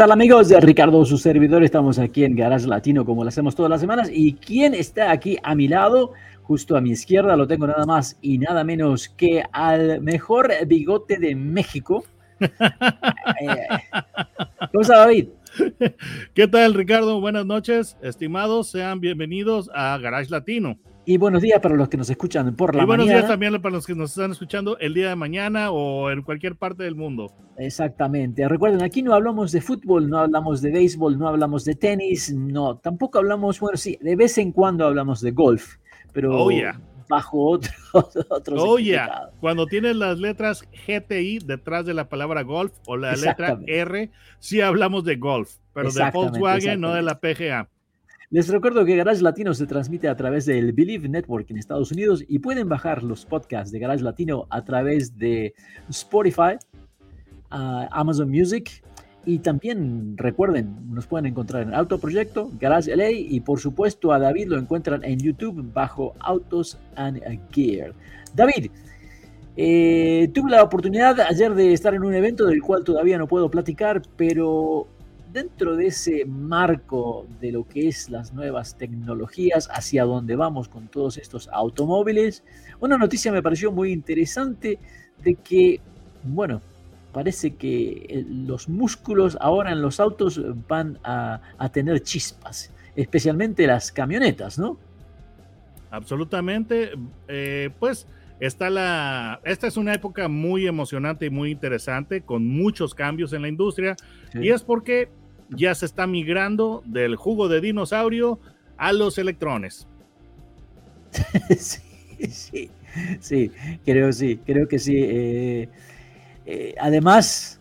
Tal amigos? De Ricardo, su servidor, estamos aquí en Garage Latino como lo hacemos todas las semanas. ¿Y quién está aquí a mi lado? Justo a mi izquierda lo tengo nada más y nada menos que al mejor bigote de México. ¿Cómo está David? ¿Qué tal Ricardo? Buenas noches, estimados, sean bienvenidos a Garage Latino. Y buenos días para los que nos escuchan por la y buenos mañana. días también para los que nos están escuchando el día de mañana o en cualquier parte del mundo. Exactamente. Recuerden, aquí no hablamos de fútbol, no hablamos de béisbol, no hablamos de tenis, no, tampoco hablamos, bueno, sí, de vez en cuando hablamos de golf, pero Oh, yeah. bajo otros otros Oye, significados. cuando tienes las letras GTI detrás de la palabra golf o la letra. R, sí hablamos de golf, pero de Volkswagen, no de la PGA. Les recuerdo que Garage Latino se transmite a través del Believe Network en Estados Unidos y pueden bajar los podcasts de Garage Latino a través de Spotify, ah, Amazon Music y también recuerden, nos pueden encontrar en Autoproyecto, Garage LA y por supuesto a David lo encuentran en YouTube bajo Autos and Gear. David, eh, tuve la oportunidad ayer de estar en un evento del cual todavía no puedo platicar, pero dentro de ese marco de lo que es las nuevas tecnologías, hacia dónde vamos con todos estos automóviles, una noticia me pareció muy interesante de que, bueno, parece que eh, los músculos ahora en los autos van a, a tener chispas, especialmente las camionetas, ¿no? Absolutamente. eh, pues está la. Esta es una época muy emocionante y muy interesante, con muchos cambios en la industria. Y es porque ya se está migrando del jugo de dinosaurio a los electrones. sí, sí, sí, creo sí, creo que sí. Eh, eh, además,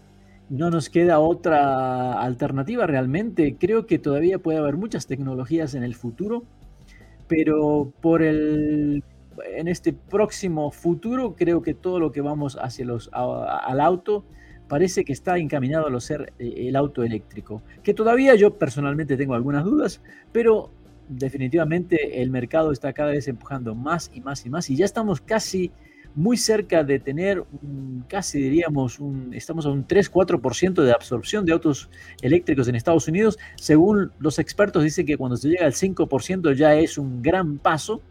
no nos queda otra alternativa realmente. Creo que todavía puede haber muchas tecnologías en el futuro, pero por el en este próximo futuro creo que todo lo que vamos hacia los al auto parece que está encaminado a lo ser eh, el auto eléctrico, que todavía yo personalmente tengo algunas dudas, pero definitivamente el mercado está cada vez empujando más y más y más y ya estamos casi muy cerca de tener un- casi diríamos un, estamos a un 3-4% de absorción de autos eléctricos en Estados Unidos. Según los expertos dicen que cuando se llega al 5% ya es un gran paso.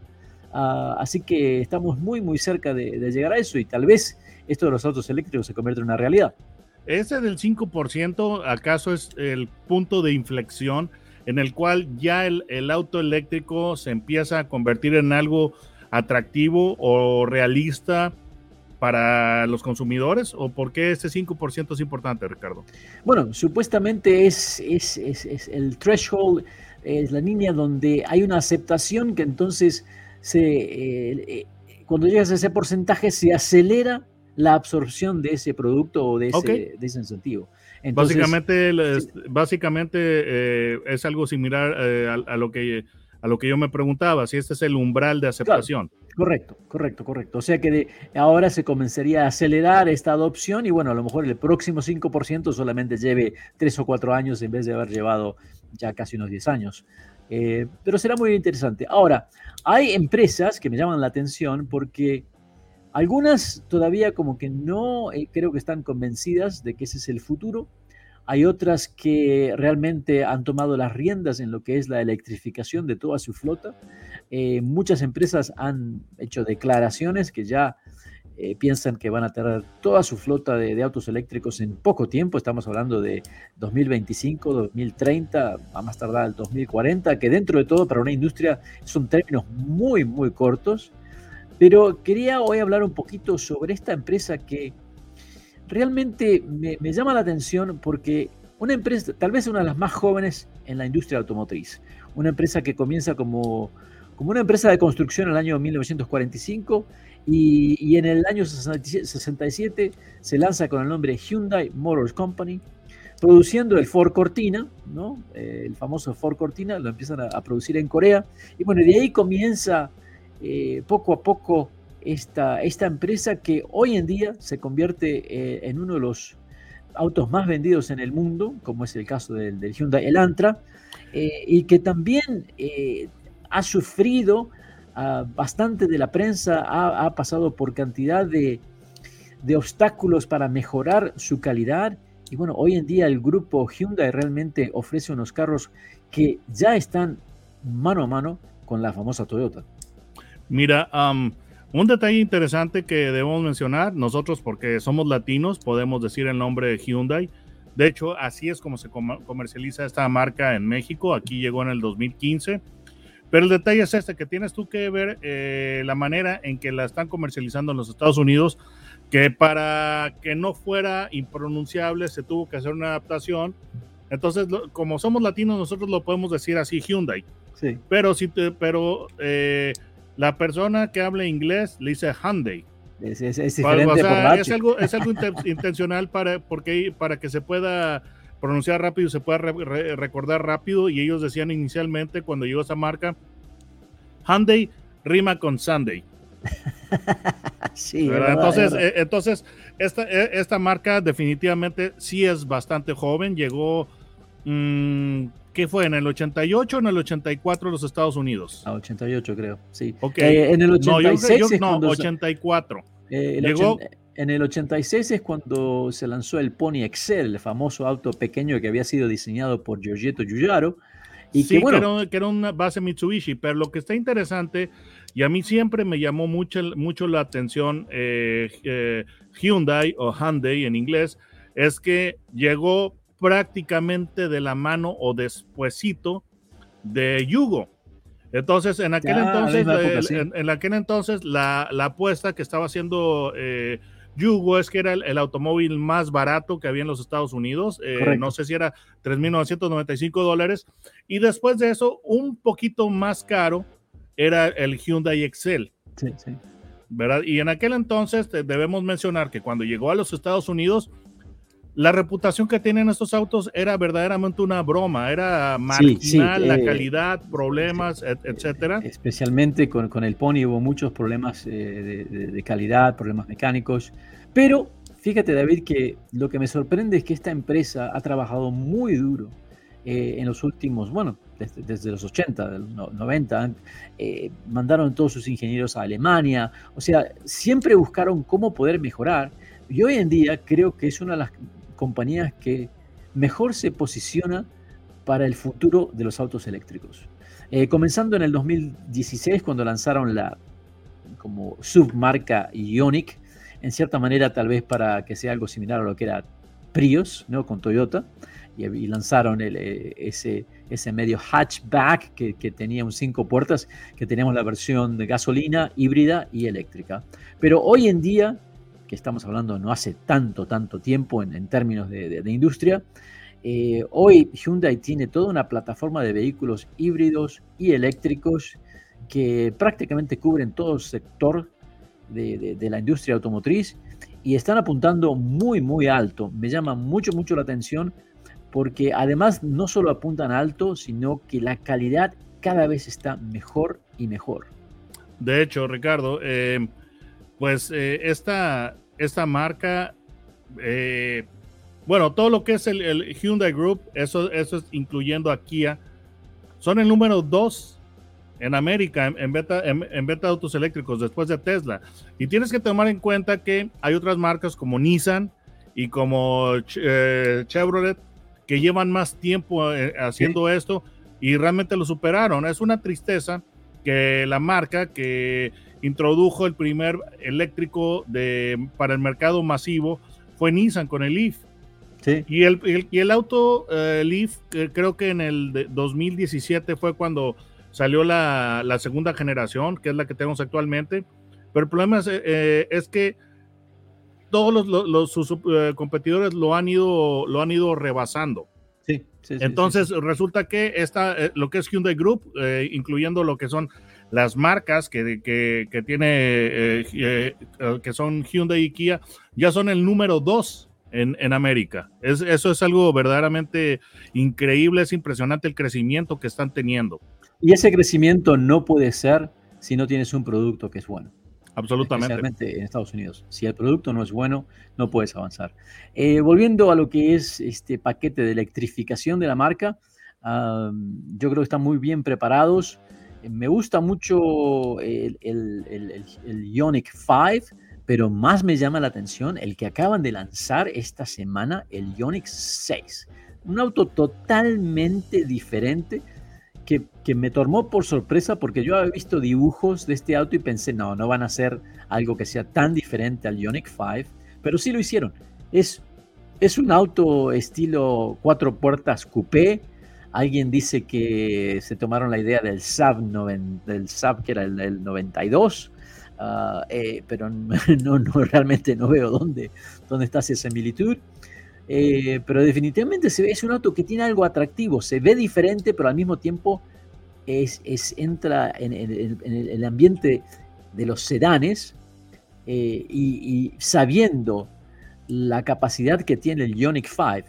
Ah, así que estamos muy muy cerca de, de llegar a eso y tal vez esto de los autos eléctricos se convierta en una realidad. Ese del 5%, acaso es el punto de inflexión en el cual ya el, el auto eléctrico se empieza a convertir en algo atractivo o realista para los consumidores? ¿O por qué ese 5% es importante, Ricardo? Bueno, supuestamente es, es, es- es el threshold, es la línea donde hay una aceptación que entonces se, eh, eh, cuando llegas a ese porcentaje se acelera la absorción de ese producto o de ese, de ese incentivo. Entonces, básicamente, sí. básicamente eh, es algo similar eh, a, a lo que, a lo que yo me preguntaba, si este es el umbral de aceptación. Correcto, correcto, correcto. O sea que de- ahora se comenzaría a acelerar esta adopción y bueno, a lo mejor el próximo 5% solamente lleve 3 o 4 años en vez de haber llevado ya casi unos 10 años. Eh, pero será muy interesante. Ahora, hay empresas que me llaman la atención porque algunas todavía como que no eh, creo que están convencidas de que ese es el futuro. Hay otras que realmente han tomado las riendas en lo que es la electrificación de toda su flota. Eh, muchas empresas han hecho declaraciones que ya eh, piensan que van a tener toda su flota de, de autos eléctricos en poco tiempo. Estamos hablando de 2025, 2030, a más tardar el 2040, que dentro de todo para una industria son términos muy, muy cortos. Pero quería hoy hablar un poquito sobre esta empresa que realmente me, llama la atención porque una empresa, tal vez una de las más jóvenes en la industria automotriz, una empresa que comienza como, como una empresa de construcción en el año 1945 y, y, en el año 67 se lanza con el nombre Hyundai Motors Company, produciendo el Ford Cortina, ¿no? Eh, el famoso Ford Cortina, lo empiezan a, producir en Corea, y bueno, de ahí comienza eh, poco a poco esta, esta empresa que hoy en día se convierte eh, en uno de los autos más vendidos en el mundo, como es el caso del, Hyundai Elantra, y que también ha sufrido ah, bastante de la prensa, ha, pasado por cantidad de obstáculos para mejorar su calidad y bueno, hoy en día el grupo Hyundai realmente ofrece unos carros que ya están mano a mano con la famosa Toyota. Mira, un detalle interesante que debemos mencionar, nosotros porque somos latinos podemos decir el nombre de Hyundai. De hecho, así es como se comercializa esta marca en México. Aquí llegó en el 2015. Pero el detalle es este, que tienes tú que ver eh, la manera en que la están comercializando en los Estados Unidos que para que no fuera impronunciable se tuvo que hacer una adaptación. Entonces, como somos latinos, nosotros lo podemos decir así, Hyundai. Sí. Pero, si pero eh, la persona que habla inglés le dice Hyundai. Es, es, es diferente por es algo, es algo intencional para, porque, para que se pueda pronunciar rápido, se pueda recordar rápido. Y ellos decían inicialmente, cuando llegó esa marca, Hyundai rima con Sunday. sí, entonces, eh, entonces esta, eh, esta marca definitivamente sí es bastante joven. Llegó, mmm, ¿qué fue? ¿En el 88 o en el 84 los Estados Unidos? A 88 creo, sí. Eh, en el 86 no, 84. Llegó... En el 86 es cuando se lanzó el Pony Excel, el famoso auto pequeño que había sido diseñado por Giorgetto Giugiaro. Y sí, que, bueno, que, era, una base Mitsubishi, pero lo que está interesante y a mí siempre me llamó mucho, mucho la atención eh, eh, Hyundai o Hyundai en inglés, es que llegó prácticamente de la mano o despuesito de Yugo. Entonces, en aquel entonces, en, aquel entonces, la, apuesta que estaba haciendo eh, Yugo es que era el, automóvil más barato que había en los Estados Unidos. no sé si era 3.995 dólares. Y después de eso, un poquito más caro era el Hyundai Excel. Sí, sí. ¿verdad? Y en aquel entonces debemos mencionar que cuando llegó a los Estados Unidos, la reputación que tienen estos autos era verdaderamente una broma, era marginal, la eh, calidad, problemas, etcétera. Especialmente con, con, el Pony hubo muchos problemas eh, de, calidad, problemas mecánicos, pero fíjate David que lo que me sorprende es que esta empresa ha trabajado muy duro eh, en los últimos, bueno, desde, los 80, 90, eh, mandaron todos sus ingenieros a Alemania, o sea, siempre buscaron cómo poder mejorar. Y hoy en día creo que es una de las compañías que mejor se posiciona para el futuro de los autos eléctricos. Eh, comenzando en el 2016, cuando lanzaron la como submarca Ionic, en cierta manera tal vez para que sea algo similar a lo que era Prius, ¿no? con Toyota, y, lanzaron el, eh, ese, ese medio hatchback que, que, tenía un cinco puertas, que teníamos la versión de gasolina, híbrida y eléctrica. Pero hoy en día, que estamos hablando no hace tanto, tanto tiempo en, en términos de, de, industria, eh, hoy Hyundai tiene toda una plataforma de vehículos híbridos y eléctricos que prácticamente cubren todo el sector de, de, la industria automotriz y están apuntando muy, muy alto. Me llama mucho, mucho la atención porque además no solo apuntan alto, sino que la calidad cada vez está mejor y mejor. De hecho, Ricardo, eh, pues eh, esta, esta marca, eh, bueno, todo lo que es el, Hyundai Group, eso, eso es incluyendo a Kia, son el número dos en América en, venta, en, de autos eléctricos después de Tesla. Y tienes que tomar en cuenta que hay otras marcas como Nissan y como Chevrolet que llevan más tiempo eh, haciendo esto y realmente lo superaron. Es una tristeza que la marca que introdujo el primer eléctrico de, para el mercado masivo fue Nissan con el Leaf. Y, el, y el auto eh, Leaf, creo que en el 2017 fue cuando salió la, la, segunda generación, que es la que tenemos actualmente. pero el problema es, eh, es que todos los, sus eh, competidores lo han ido, lo han ido rebasando. Sí, sí, Entonces resulta que esta, eh, lo que es Hyundai Group, incluyendo lo que son las marcas que, que, que tiene, que son Hyundai y Kia, ya son el número dos en, en América. Es, eso es algo verdaderamente increíble, es impresionante el crecimiento que están teniendo. Y ese crecimiento no puede ser si no tienes un producto que es bueno. Absolutamente. Especialmente en Estados Unidos. Si el producto no es bueno, no puedes avanzar. Eh, volviendo a lo que es este paquete de electrificación de la marca, yo creo que están muy bien preparados. Me gusta mucho el, el, el, Ionic 5, pero más me llama la atención el que acaban de lanzar esta semana, el Ionic 6. Un auto totalmente diferente que, me tomó por sorpresa porque yo había visto dibujos de este auto y pensé, no, no van a ser algo que sea tan diferente al Ionic 5, pero sí lo hicieron. Es, es un auto estilo cuatro puertas coupé. Alguien dice que se tomaron la idea del Saab, del Saab que era el, 92, ah, eh, pero no, realmente no veo dónde, dónde está esa similitud. Eh, pero definitivamente es un auto que tiene algo atractivo, se ve diferente, pero al mismo tiempo es, entra en, el ambiente de los sedanes eh, y, sabiendo la capacidad que tiene el Ionic 5,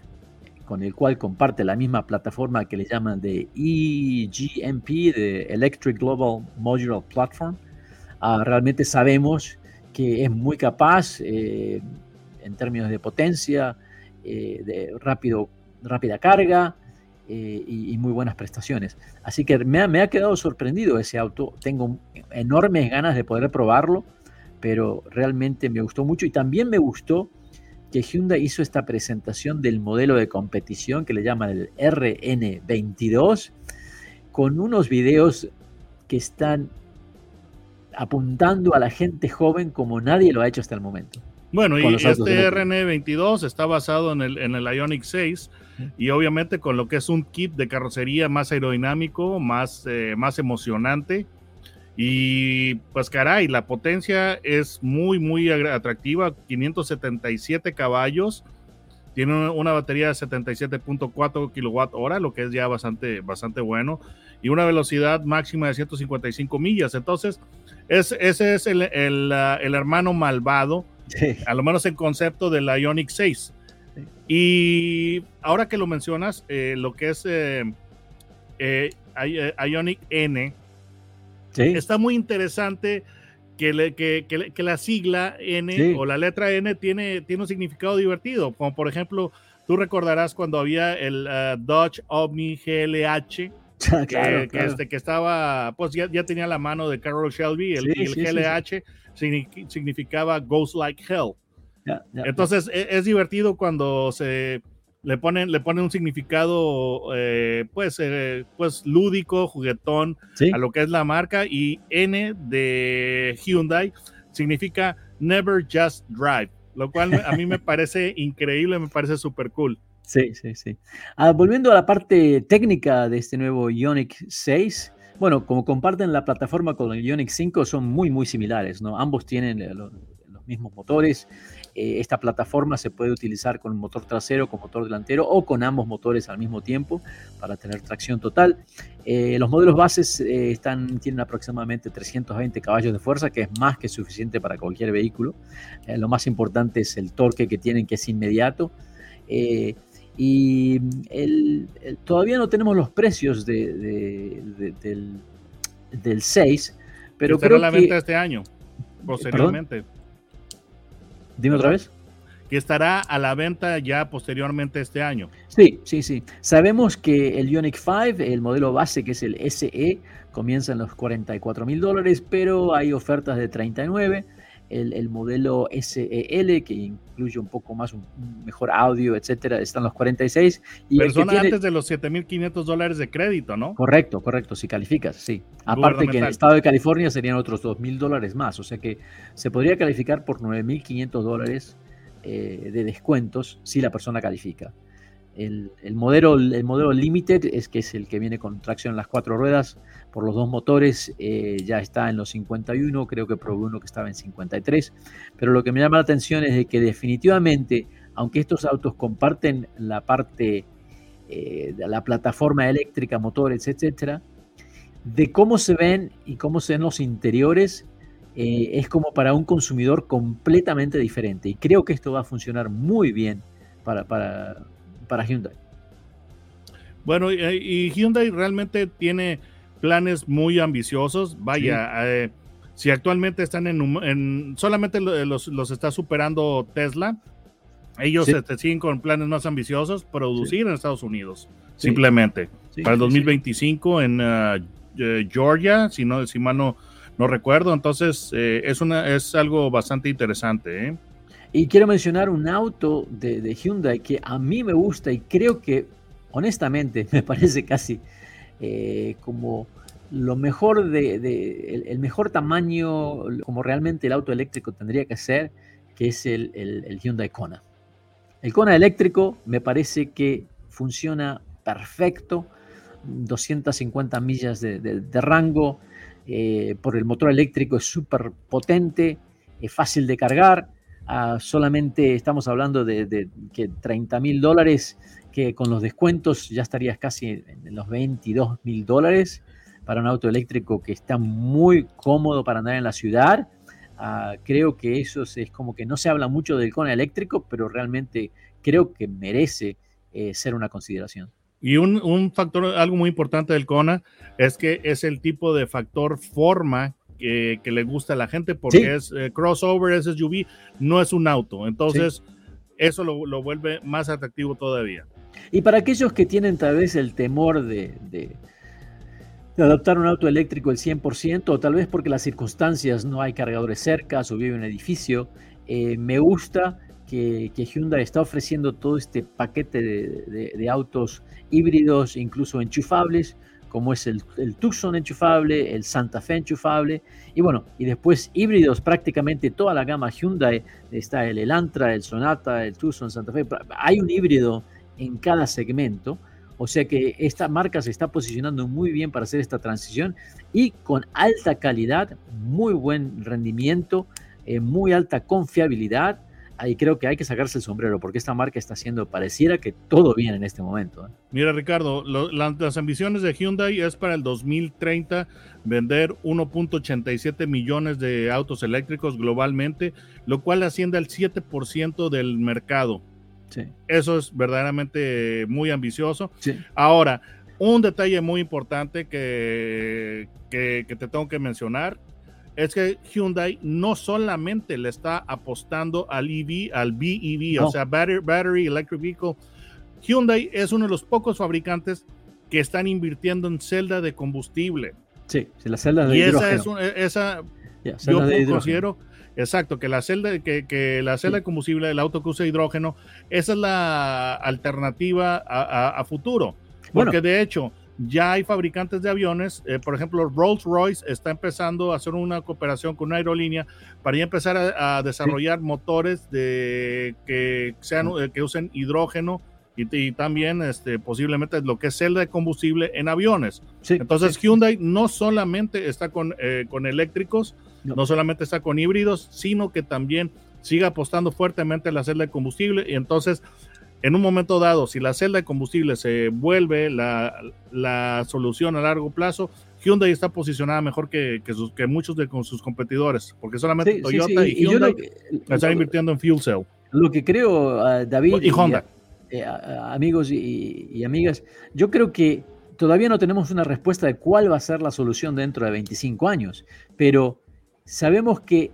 con el cual comparte la misma plataforma que le llaman de EGMP, de Electric Global Modular Platform, ah, realmente sabemos que es muy capaz eh, en términos de potencia, eh, de rápido, rápida carga eh, y, muy buenas prestaciones. Así que me ha, quedado sorprendido ese auto. Tengo enormes ganas de poder probarlo, pero realmente me gustó mucho y también me gustó que Hyundai hizo esta presentación del modelo de competición que le llaman el RN22 con unos videos que están apuntando a la gente joven como nadie lo ha hecho hasta el momento. Bueno, y este RN22 está basado en el, en el Ionic 6 y obviamente con lo que es un kit de carrocería más aerodinámico, más, eh, más emocionante. Y pues caray, la potencia es muy, muy atractiva, 577 caballos, tiene una batería de 77.4 kilowatt hora, lo que es ya bastante, bastante bueno, y una velocidad máxima de 155 millas. Entonces, es, ese es el, el, el hermano malvado a lo menos en concepto del Ionic 6. Y ahora que lo mencionas, eh, lo que es eh, eh, Ionic N, está muy interesante que, que, la sigla N o la letra N tiene, tiene un significado divertido, como por ejemplo, tú recordarás cuando había el Dodge Omni GLH, que, Este, que estaba, pues ya, ya, tenía la mano de Carol Shelby, el, el GLH significaba Ghost Like Hell. Entonces e, Es, divertido cuando se le ponen, le ponen un significado eh, pues, eh, pues lúdico, juguetón a lo que es la marca y N de Hyundai significa Never Just Drive, lo cual a mí me parece increíble, me parece súper cool. Sí, sí, sí. Ah, volviendo a la parte técnica de este nuevo Ionic 6, bueno, como comparten la plataforma con el Ioniq 5, son muy, muy similares, ¿no? Ambos tienen eh, mismos motores. Eh, esta plataforma se puede utilizar con motor trasero, con motor delantero o con ambos motores al mismo tiempo para tener tracción total. Eh, los modelos bases están, tienen aproximadamente 320 caballos de fuerza, que es más que suficiente para cualquier vehículo. lo más importante es el torque que tienen, que es inmediato. Y todavía no tenemos los precios de, del, 6, pero la venta este año, posteriormente. Dime otra vez. Que estará a la venta ya posteriormente este año. Sí, sí, sí. Sabemos que el Ionic 5, el modelo base que es el SE, comienza en los 44 mil dólares, pero hay ofertas de 39 el, modelo SEL, que incluye un poco más, un, mejor audio, etcétera, están los 46. Y Pero son antes de los 7.500 dólares de crédito, ¿no? Correcto, correcto, si calificas, sí. Aparte que en el estado de California serían otros 2.000 dólares más, o sea que se podría calificar por 9.500 dólares eh, de descuentos si la persona califica. El, modelo, el modelo Limited es que es el que viene con tracción en las cuatro ruedas por los dos motores, eh, ya está en los 51, creo que probé uno que estaba en 53, pero lo que me llama la atención es de que definitivamente, aunque estos autos comparten la parte eh, de la plataforma eléctrica, motores, etcétera, de cómo se ven y cómo se ven los interiores, eh, es como para un consumidor completamente diferente. Y creo que esto va a funcionar muy bien para, para Hyundai. Bueno, y, Hyundai realmente tiene planes muy ambiciosos. Vaya, eh, si actualmente están en, solamente los, está superando Tesla, ellos este, siguen con planes más ambiciosos, producir en Estados Unidos, simplemente. Para el 2025 en uh, eh, Georgia, si, no, si mal no, no recuerdo. Entonces, eh, es, una, es algo bastante interesante. Y quiero mencionar un auto de, Hyundai que a mí me gusta y creo que, honestamente, me parece casi eh, como lo mejor de, el, mejor tamaño, como realmente el auto eléctrico tendría que ser, que es el, Hyundai Kona. El Kona eléctrico me parece que funciona perfecto, 250 millas de, rango, eh, por el motor eléctrico es súper potente, es fácil de cargar, solamente estamos hablando de, que 30 mil dólares, que con los descuentos ya estarías casi en los 22 mil dólares para un auto eléctrico que está muy cómodo para andar en la ciudad. Ah, creo que eso es, como que no se habla mucho del Kona eléctrico, pero realmente creo que merece eh, ser una consideración. Y un, factor, algo muy importante del Kona es que es el tipo de factor forma que, le gusta a la gente porque es eh, crossover, es SUV, no es un auto. Entonces, eso lo, vuelve más atractivo todavía. Y para aquellos que tienen tal vez el temor de, de, adoptar un auto eléctrico el 100%, o tal vez porque las circunstancias no hay cargadores cerca o vive en un edificio, eh, me gusta que, Hyundai está ofreciendo todo este paquete de, autos híbridos, incluso enchufables, como es el, Tucson enchufable, el Santa Fe enchufable, y bueno, y después híbridos, prácticamente toda la gama Hyundai, está el Elantra, el Sonata, el Tucson, Santa Fe, hay un híbrido en cada segmento, o sea que esta marca se está posicionando muy bien para hacer esta transición y con alta calidad, muy buen rendimiento, eh, muy alta confiabilidad ahí creo que hay que sacarse el sombrero porque esta marca está haciendo, pareciera que todo bien en este momento. ¿eh? Mira, Ricardo, las ambiciones de Hyundai es para el 2030 vender 1.87 millones de autos eléctricos globalmente, lo cual asciende al 7% del mercado. Sí. Eso es verdaderamente muy ambicioso. Sí. Ahora, un detalle muy importante que, que, que te tengo que mencionar es que Hyundai no solamente le está apostando al EV, al BEV, o sea, battery, Electric Vehicle. Hyundai es uno de los pocos fabricantes que están invirtiendo en celda de combustible. Sí, la celda de y esa es esa yo considero exacto que la celda que, la celda de combustible del auto que usa hidrógeno esa es la alternativa a, futuro. Porque de hecho ya hay fabricantes de aviones, eh, por ejemplo, Rolls Royce está empezando a hacer una cooperación con una aerolínea para ya empezar a, desarrollar motores de, que, sean, eh, que usen hidrógeno y, también este, posiblemente lo que es celda de combustible en aviones. Entonces Hyundai no solamente está con, eh, con eléctricos, no. solamente está con híbridos, sino que también sigue apostando fuertemente a la celda de combustible y entonces en un momento dado, si la celda de combustible se vuelve la, solución a largo plazo, Hyundai está posicionada mejor que, que, muchos de sus competidores, porque solamente Toyota y Hyundai están invirtiendo en fuel cell. Lo que creo, ah, David y, Honda. Eh, amigos y, amigas, yo creo que todavía no tenemos una respuesta de cuál va a ser la solución dentro de 25 años, pero sabemos que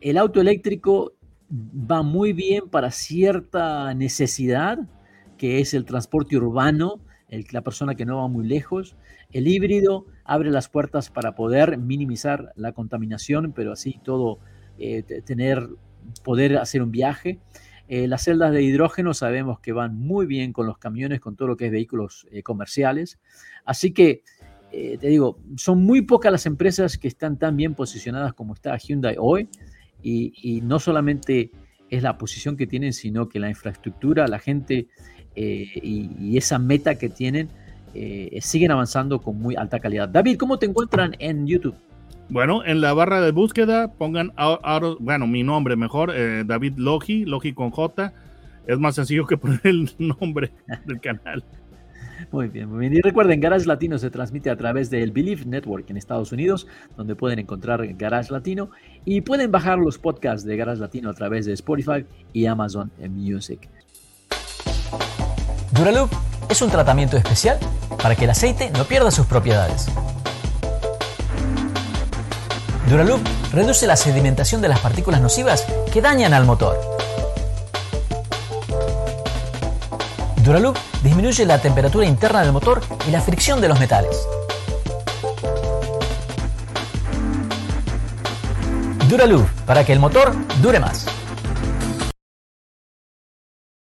el auto eléctrico va muy bien para cierta necesidad, que es el transporte urbano, la persona que no va muy lejos. El híbrido abre las puertas para poder minimizar la contaminación, pero así todo eh, tener, poder hacer un viaje. Eh, las celdas de hidrógeno sabemos que van muy bien con los camiones, con todo lo que es vehículos eh, comerciales. Así que, te digo, son muy pocas las empresas que están tan bien posicionadas como está Hyundai hoy y, no solamente es la posición que tienen, sino que la infraestructura, la gente eh, y, esa meta que tienen eh, siguen avanzando con muy alta calidad. David, ¿cómo te encuentran en YouTube? Bueno, en la barra de búsqueda pongan, bueno, mi nombre mejor, eh, David Logi, Logi con J. Es más sencillo que poner el nombre del canal. Muy bien, muy bien. Y recuerden, Garage Latino se transmite a través del Believe Network en Estados Unidos, donde pueden encontrar Garage Latino y pueden bajar los podcasts de Garage Latino a través de Spotify y Amazon Music. Duraloop es un tratamiento especial para que el aceite no pierda sus propiedades. Duraloop reduce la sedimentación de las partículas nocivas que dañan al motor. Duraloop disminuye la temperatura interna del motor y la fricción de los metales. Duraloop para que el motor dure más.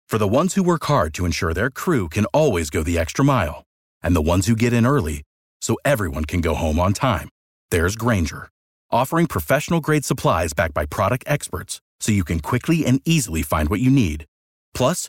For the ones who work hard to ensure their crew can always go the extra mile, and the ones who get in early so everyone can go home on time, there's Granger offering professional grade supplies backed by product experts so you can quickly and easily find what you need. Plus,